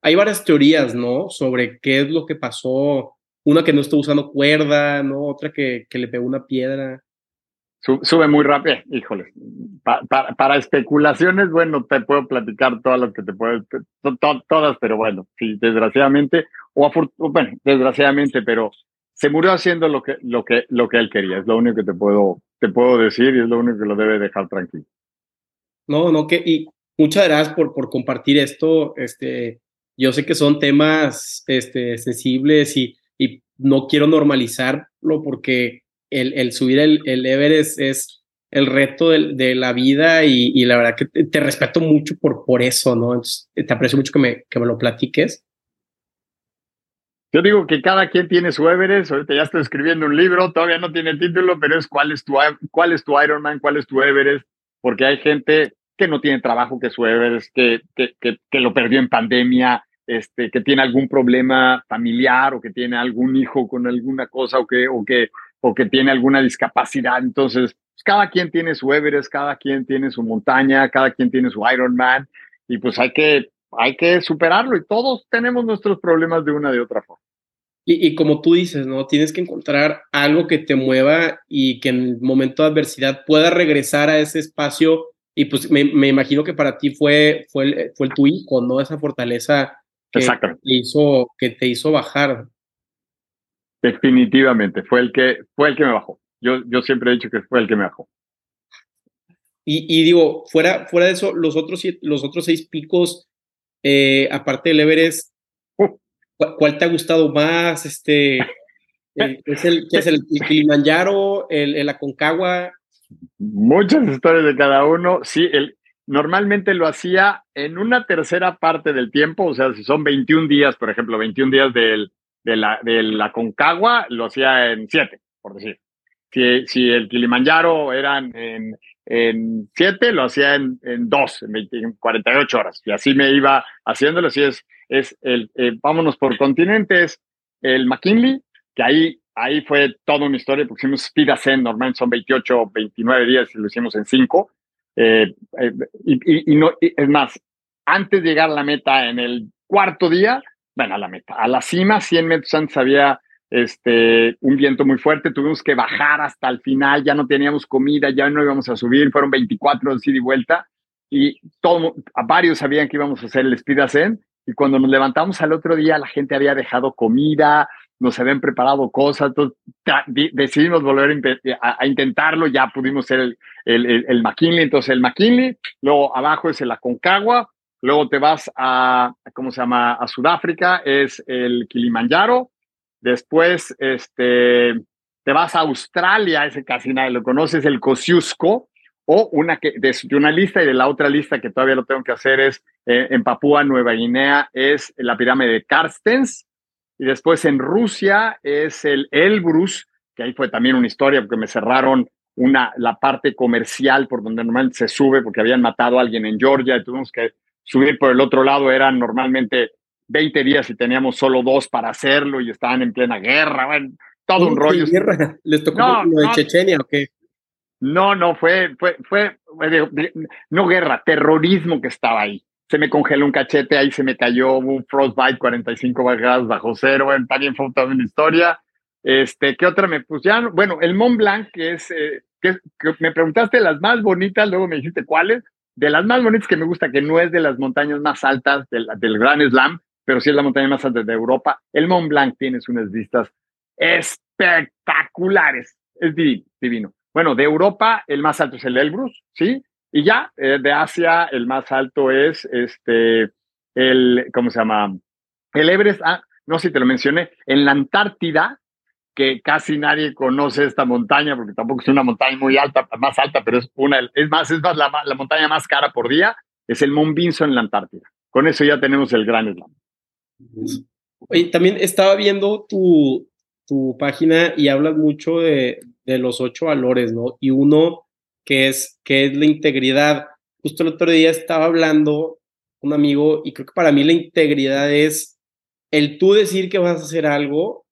Hay varias teorías, ¿no? Sobre qué es lo que pasó una que no está usando cuerda, ¿no? Otra que, que le pegó una piedra. Sube muy rápido, híjole. para especulaciones, bueno, te puedo platicar todas las que te puedo, todas, pero bueno, sí, desgraciadamente, o bueno, desgraciadamente, pero se murió haciendo lo que, lo que, lo que él quería. Es lo único que te puedo, te puedo decir y es lo único que lo debe dejar tranquilo. No, no, que, y muchas gracias por, por compartir esto. Este, yo sé que son temas este, sensibles y y no quiero normalizarlo porque el, el subir el, el, Everest es el reto de, de la vida y, y, la verdad que te, respeto mucho por, por eso, ¿no? te aprecio mucho que me, que me lo platiques. Yo digo que cada quien tiene su Everest, ahorita ya estoy escribiendo un libro, todavía no tiene título, pero es cuál es tu, cuál es tu Ironman, cuál es tu Everest, porque hay gente que no tiene trabajo, que su Everest, que, que, que, lo perdió en pandemia, este, que tiene algún problema familiar o que tiene algún hijo con alguna cosa o que, o que, o que tiene alguna discapacidad. Entonces, pues, cada quien tiene su Everest, cada quien tiene su montaña, cada quien tiene su Ironman y pues hay que, hay que superarlo y todos tenemos nuestros problemas de una de otra forma. Y, y, como tú dices, ¿no? Tienes que encontrar algo que te mueva y que en el momento de adversidad pueda regresar a ese espacio. Y pues me, me imagino que para ti fue, fue, el, fue el tu hijo, ¿no? Esa fortaleza que, Te hizo, que te hizo bajar. Definitivamente, fue el que, fue el que me bajó. Yo, yo siempre he dicho que fue el que me bajó. Y, y digo, fuera, fuera de eso, los otros, los otros seis picos, eh, aparte del Everest, uh. ¿cuál, te ha gustado más? Este, *laughs* eh, ¿Es el, es el, Kilimanjaro, el, el Aconcagua? Muchas historias de cada uno. Sí, el, normalmente lo hacía en una tercera parte del tiempo, o sea, si son 21 días, por ejemplo, 21 días del, de, la, de la Concagua, lo hacía en 7, por decir. Si, si el Kilimanjaro eran en, en 7, lo hacía en, en 2, en, 48 horas. Y así me iba haciéndolo. Así es, es el, eh, vámonos por continentes, el McKinley, que ahí, ahí fue toda una historia, porque hicimos Speed Ascent, normalmente son 28, 29 días y lo hicimos en 5 eh, eh, y, y, no, es más, antes de llegar a la meta en el cuarto día, bueno, a la meta, a la cima, 100 metros antes había este, un viento muy fuerte, tuvimos que bajar hasta el final, ya no teníamos comida, ya no íbamos a subir, fueron 24 de ida y vuelta, y todo, varios sabían que íbamos a hacer el Speed Ascent, y cuando nos levantamos al otro día, la gente había dejado comida, nos habían preparado cosas, entonces decidimos volver a, intentarlo, ya pudimos hacer el, el, el, McKinley, entonces el McKinley, luego abajo es el Aconcagua, luego te vas a, ¿cómo se llama?, a Sudáfrica, es el Kilimanjaro, después este, te vas a Australia, ese casi nadie lo conoce, es el Kosciuszko, o una que, de, una lista y de la otra lista que todavía lo tengo que hacer es eh, en Papúa Nueva Guinea, es la pirámide de Karstens, y después en Rusia es el Elbrus, que ahí fue también una historia porque me cerraron una, la parte comercial por donde normalmente se sube porque habían matado a alguien en Georgia y tuvimos que subir por el otro lado. Eran normalmente 20 días y teníamos solo dos para hacerlo y estaban en plena guerra. Bueno, todo un rollo. Guerra? ¿Les tocó no, de Chechenia o qué? No, no, fue, fue, fue, no guerra, terrorismo que estaba ahí se me congeló un cachete, ahí se me cayó un frostbite 45 grados bajo cero, bueno, también fue toda una historia. Este, ¿qué otra me pusieron? Bueno, el Mont Blanc, que es, eh, que, me preguntaste las más bonitas, luego me dijiste cuáles. De las más bonitas que me gusta, que no es de las montañas más altas del, del Gran Slam, pero sí es la montaña más alta de Europa. El Mont Blanc tienes unas vistas espectaculares. Es divino. Bueno, de Europa, el más alto es el Elbrus, ¿sí? Y ya, eh, de Asia, el más alto es este, el, ¿cómo se llama? El Everest, ah, no sé si te lo mencioné, en la Antártida, que casi nadie conoce esta montaña, porque tampoco es una montaña muy alta, más alta, pero es una, es más, es más la, la montaña más cara por día, es el Mont Vinson en la Antártida. Con eso ya tenemos el gran slam. También estaba viendo tu, tu página y hablas mucho de, de los ocho valores, ¿no? Y uno que es, que es la integridad. Justo el otro día estaba hablando un amigo y creo que para mí la integridad es el tú decir que vas a hacer algo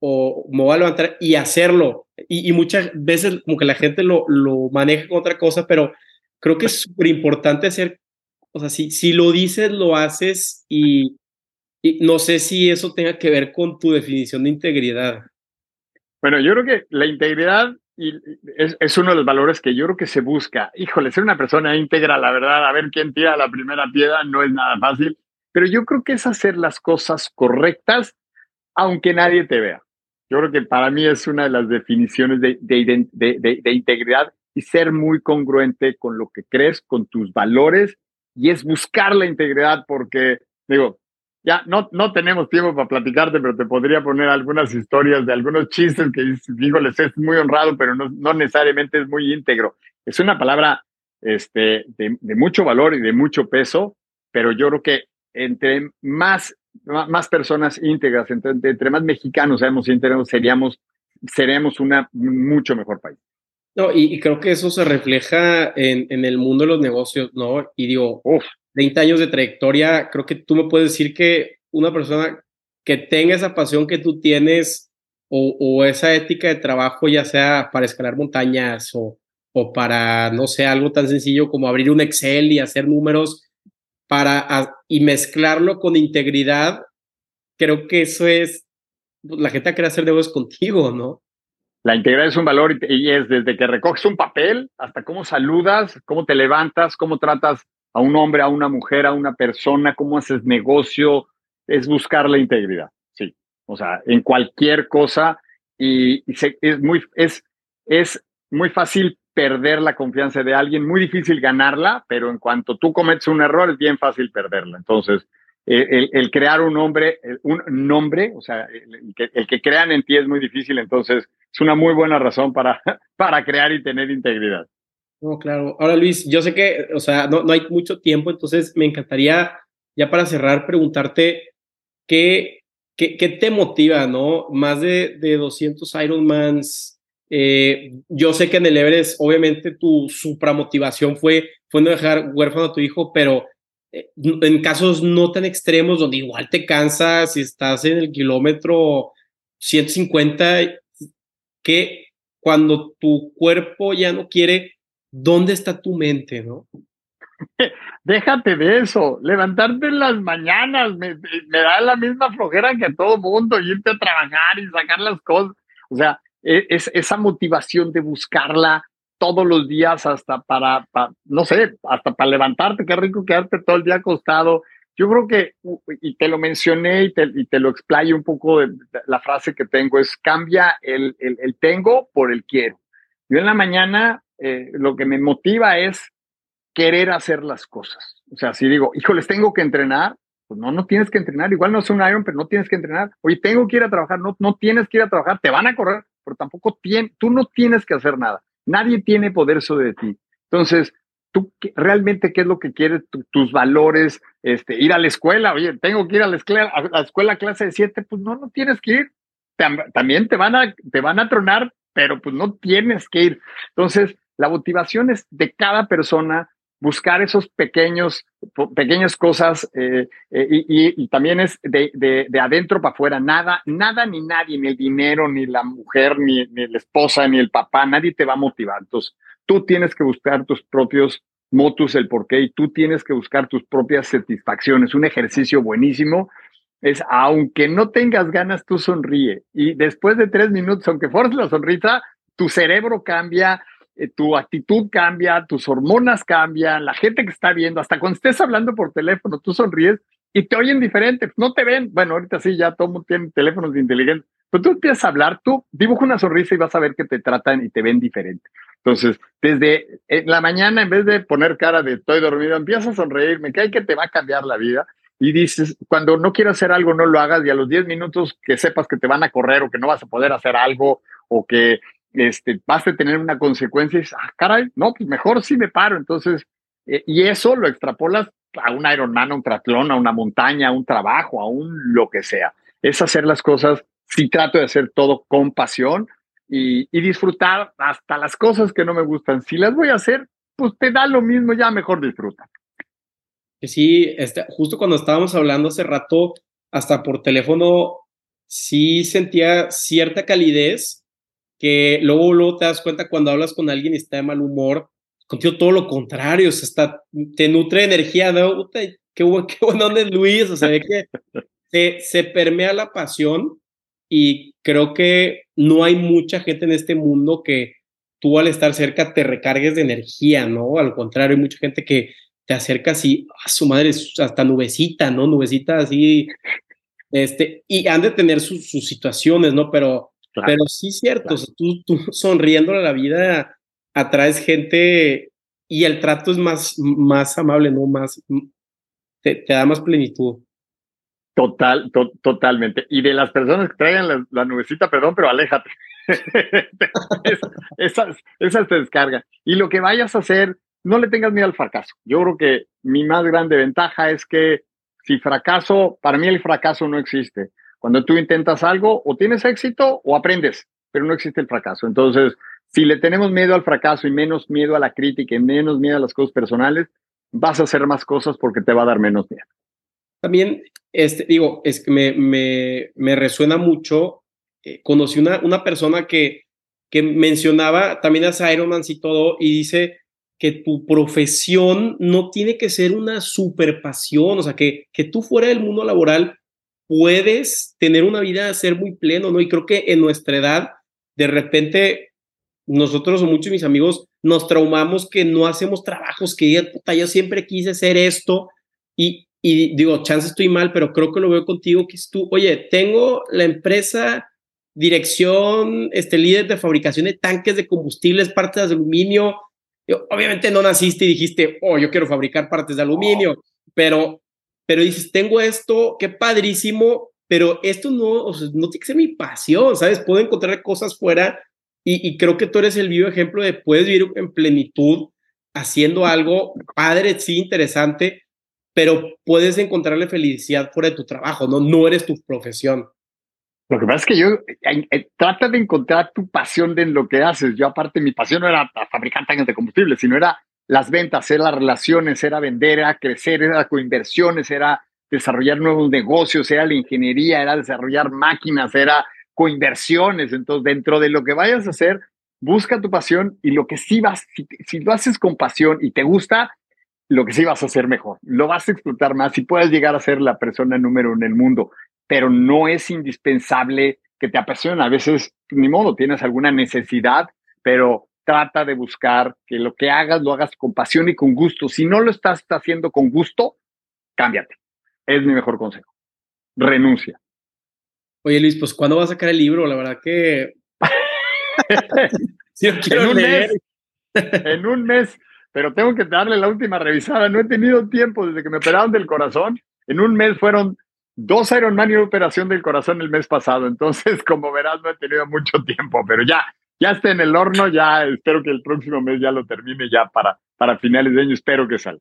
o me voy a levantar y hacerlo. Y, muchas veces como que la gente lo, lo maneja con otra cosa, pero creo que es súper importante hacer, o sea, si, si lo dices, lo haces y, y no sé si eso tenga que ver con tu definición de integridad. Bueno, yo creo que la integridad y es, uno de los valores que yo creo que se busca. Híjole, ser una persona íntegra, la verdad, a ver quién tira la primera piedra no es nada fácil, pero yo creo que es hacer las cosas correctas aunque nadie te vea. Yo creo que para mí es una de las definiciones de, de, de, de integridad y ser muy congruente con lo que crees, con tus valores, y es buscar la integridad porque, digo, ya no, no tenemos tiempo para platicarte, pero te podría poner algunas historias de algunos chistes que, les es muy honrado, pero no, no necesariamente es muy íntegro. Es una palabra este, de, mucho valor y de mucho peso, pero yo creo que entre más, más personas íntegras, entre, entre más mexicanos seamos íntegros, seríamos, seríamos una mucho mejor país. No, y, creo que eso se refleja en, en, el mundo de los negocios, ¿no? Y digo, Uf. 20 años de trayectoria, creo que tú me puedes decir que una persona que tenga esa pasión que tú tienes o, esa ética de trabajo, ya sea para escalar montañas o, o, para, no sé, algo tan sencillo como abrir un Excel y hacer números para, y mezclarlo con integridad, creo que eso es, pues, la gente quiere hacer negocios contigo, ¿no? La integridad es un valor y es desde que recoges un papel hasta cómo saludas, cómo te levantas, cómo tratas a un hombre, a una mujer, a una persona, cómo haces negocio, es buscar la integridad, sí. O sea, en cualquier cosa y, es, muy, es, es muy fácil perder la confianza de alguien, muy difícil ganarla, pero en cuanto tú cometes un error es bien fácil perderla. Entonces, el, crear un nombre, un nombre, o sea, el que, crean en ti es muy difícil, entonces es una muy buena razón para, *laughs* para crear y tener integridad. No, claro. Ahora, Luis, yo sé que, o sea, no, no hay mucho tiempo, entonces me encantaría, ya para cerrar, preguntarte qué, qué, qué te motiva, ¿no? Más de, de 200 Ironmans. Eh, yo sé que en el Everest, obviamente, tu supramotivación fue, fue no dejar huérfano a tu hijo, pero en casos no tan extremos, donde igual te cansas y estás en el kilómetro 150, que cuando tu cuerpo ya no quiere, ¿dónde está tu mente, no? *laughs* déjate de eso, levantarte en las mañanas, me, da la misma flojera que a todo mundo, irte a trabajar y sacar las cosas. O sea, e, es, esa motivación de buscarla todos los días hasta para, no sé, hasta para levantarte, qué rico quedarte todo el día acostado. Yo creo que, y te lo mencioné y te, y te lo explayo un poco, la frase que tengo es, cambia el, el, tengo por el quiero. Yo en la mañana eh, lo que me motiva es querer hacer las cosas. O sea, si digo, híjoles, tengo que entrenar, pues no, no tienes que entrenar. Igual no es un Iron, pero no tienes que entrenar. Oye, tengo que ir a trabajar, no, no tienes que ir a trabajar, te van a correr, pero tampoco tiene, tú no tienes que hacer nada. Nadie tiene poder sobre ti. Entonces, tú realmente qué es lo que quieres, tus valores, este, ir a la escuela, oye, tengo que ir a la escuela, a la escuela clase de siete, pues no, no tienes que ir. También te van a, te van a tronar, pero pues no tienes que ir. Entonces, la motivación es de cada persona, buscar esos pequeños, pequeñas cosas eh, eh, y, también es de, de, adentro para afuera. Nada, nada ni nadie, ni el dinero, ni la mujer, ni, ni la esposa, ni el papá, nadie te va a motivar. Entonces, tú tienes que buscar tus propios motus, el porqué, y tú tienes que buscar tus propias satisfacciones. Un ejercicio buenísimo es, aunque no tengas ganas, tú sonríe. Y después de tres minutos, aunque forces la sonrisa, tu cerebro cambia, tu actitud cambia, tus hormonas cambian, la gente que está viendo, hasta cuando estés hablando por teléfono, tú sonríes y te oyen diferente, no te ven. Bueno, ahorita sí, ya todo mundo tiene teléfonos inteligentes, pero tú empiezas a hablar, tú dibuja una sonrisa y vas a ver que te tratan y te ven diferente. Entonces, desde la mañana, en vez de poner cara de estoy dormido, empiezas a sonreír, me cae que te va a cambiar la vida. Y dices, cuando no quieras hacer algo, no lo hagas y a los 10 minutos que sepas que te van a correr o que no vas a poder hacer algo o que este, vas a tener una consecuencia y dices, ah, caray, no, pues mejor sí me paro. Entonces, eh, y eso lo extrapolas a un Ironman, a un triatlón, a una montaña, a un trabajo, a un lo que sea. Es hacer las cosas, si trato de hacer todo con pasión y, y disfrutar hasta las cosas que no me gustan. Si las voy a hacer, pues te da lo mismo, ya mejor disfruta. Sí, este, justo cuando estábamos hablando hace rato, hasta por teléfono, sí sentía cierta calidez que luego, luego te das cuenta cuando hablas con alguien y está de mal humor, contigo todo lo contrario, o sea, está, te nutre energía, ¿no? qué, *laughs* qué bueno onda es Luis, o sea, ve que se, se permea la pasión y creo que no hay mucha gente en este mundo que tú al estar cerca te recargues de energía, ¿no? Al contrario, hay mucha gente que te acercas y a su madre, hasta nubecita, ¿no? Nubecita así, este, y han de tener sus, sus situaciones, ¿no? Pero pero sí cierto, tú, tú *laughs* sonriéndole a la vida atraes gente y el trato es más, más amable, ¿no? Más, te, da más plenitud. Total, totalmente. Y de las personas que traigan la, nubecita, perdón, pero aléjate. *laughs* esas, esas te descargan. Y lo que vayas a hacer, no le tengas miedo al fracaso. Yo creo que mi más grande ventaja es que si fracaso, para mí el fracaso no existe. Cuando tú intentas algo, o tienes éxito o aprendes, pero no existe el fracaso. Entonces, si le tenemos miedo al fracaso y menos miedo a la crítica y menos miedo a las cosas personales, vas a hacer más cosas porque te va a dar menos miedo. También, este, digo, es que me, me, me resuena mucho. Eh, conocí una, una persona que, que mencionaba también a Ironman y todo, y dice que tu profesión no tiene que ser una super pasión, o sea, que, que tú fuera del mundo laboral puedes tener una vida, ser muy pleno, ¿no? Y creo que en nuestra edad, de repente, nosotros o muchos de mis amigos nos traumamos que no hacemos trabajos, que puta, yo siempre quise hacer esto y, y digo, chance estoy mal, pero creo que lo veo contigo, que es tú, oye, tengo la empresa, dirección, este líder de fabricación de tanques de combustibles, partes de aluminio. obviamente no naciste y dijiste, oh, yo quiero fabricar partes de aluminio, pero pero dices, tengo esto, qué padrísimo, pero esto no, o no tiene que ser mi pasión, ¿sabes? Puedo encontrar cosas fuera y, creo que tú eres el vivo ejemplo de puedes vivir en plenitud haciendo algo padre, sí, interesante, pero puedes encontrarle felicidad fuera de tu trabajo, ¿no? No eres tu profesión. Lo que pasa es que yo eh, trata de encontrar tu pasión en lo que haces. Yo aparte mi pasión no era fabricar tanques de combustible, sino era las ventas, era las relaciones, era vender, era crecer, era coinversiones, era desarrollar nuevos negocios, era la ingeniería, era desarrollar máquinas, era coinversiones. Entonces, dentro de lo que vayas a hacer, busca tu pasión y lo que sí vas, si, lo haces con pasión y te gusta, lo que sí vas a hacer mejor, lo vas a explotar más y puedes llegar a ser la persona número uno en el mundo, pero no es indispensable que te apasione. A veces, ni modo, tienes alguna necesidad, pero trata de buscar que lo que hagas lo hagas con pasión y con gusto. Si no lo estás haciendo con gusto, cámbiate. Es mi mejor consejo. Renuncia. Oye, Luis, pues ¿cuándo vas a sacar el libro? La verdad que... *laughs* en, un mes, en un mes, pero tengo que darle la última revisada. No he tenido tiempo desde que me operaron del corazón. En un mes fueron dos Ironman y una operación del corazón el mes pasado. Entonces, como verás, no he tenido mucho tiempo, pero ya, ya está en el horno. Ya espero que el próximo mes ya lo termine ya para, para finales de año. Espero que salga.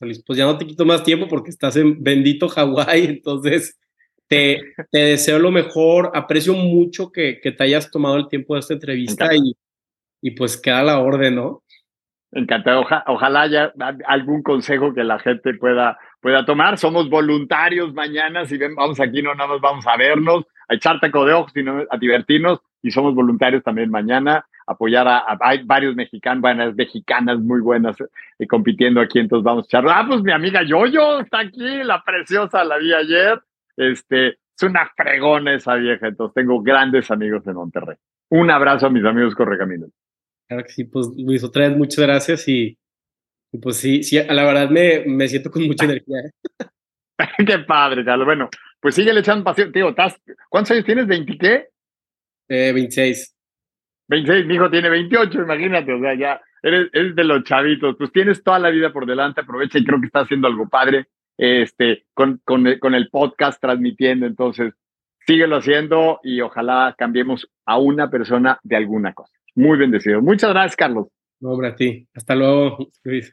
Pues ya no te quito más tiempo porque estás en bendito Hawái. Entonces, te, te, deseo lo mejor. Aprecio mucho que, que, te hayas tomado el tiempo de esta entrevista y, y pues queda la orden, ¿no? Encantado. ojalá haya algún consejo que la gente pueda, pueda tomar. Somos voluntarios mañana. Si ven, vamos aquí, no nada más vamos a vernos, a echar taco de ojos, sino a divertirnos. Y somos voluntarios también mañana. Apoyar a, hay varios mexicanos, buenas mexicanas muy buenas eh, compitiendo aquí. Entonces vamos a echar. Ah, pues mi amiga Yoyo está aquí, la preciosa, la vi ayer. Este, es una fregona esa vieja. Entonces tengo grandes amigos en Monterrey. Un abrazo a mis amigos Correcaminos. Claro que sí, pues Luis, otra vez muchas gracias y, pues sí, sí, a la verdad me, me siento con mucha *laughs* energía. ¿eh? qué padre, Carlos. Bueno, pues sigue echando pasión. Tío, ¿cuántos años tienes? ¿20 qué? Eh, 26. 26, mi hijo tiene 28, imagínate, o sea, ya eres, eres, de los chavitos, pues tienes toda la vida por delante, aprovecha y creo que estás haciendo algo padre este, con, con, con el podcast transmitiendo, entonces síguelo haciendo y ojalá cambiemos a una persona de alguna cosa. Muy bendecido. Muchas gracias, Carlos. No, a ti. Hasta luego, Luis.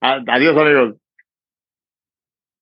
Adiós, amigos.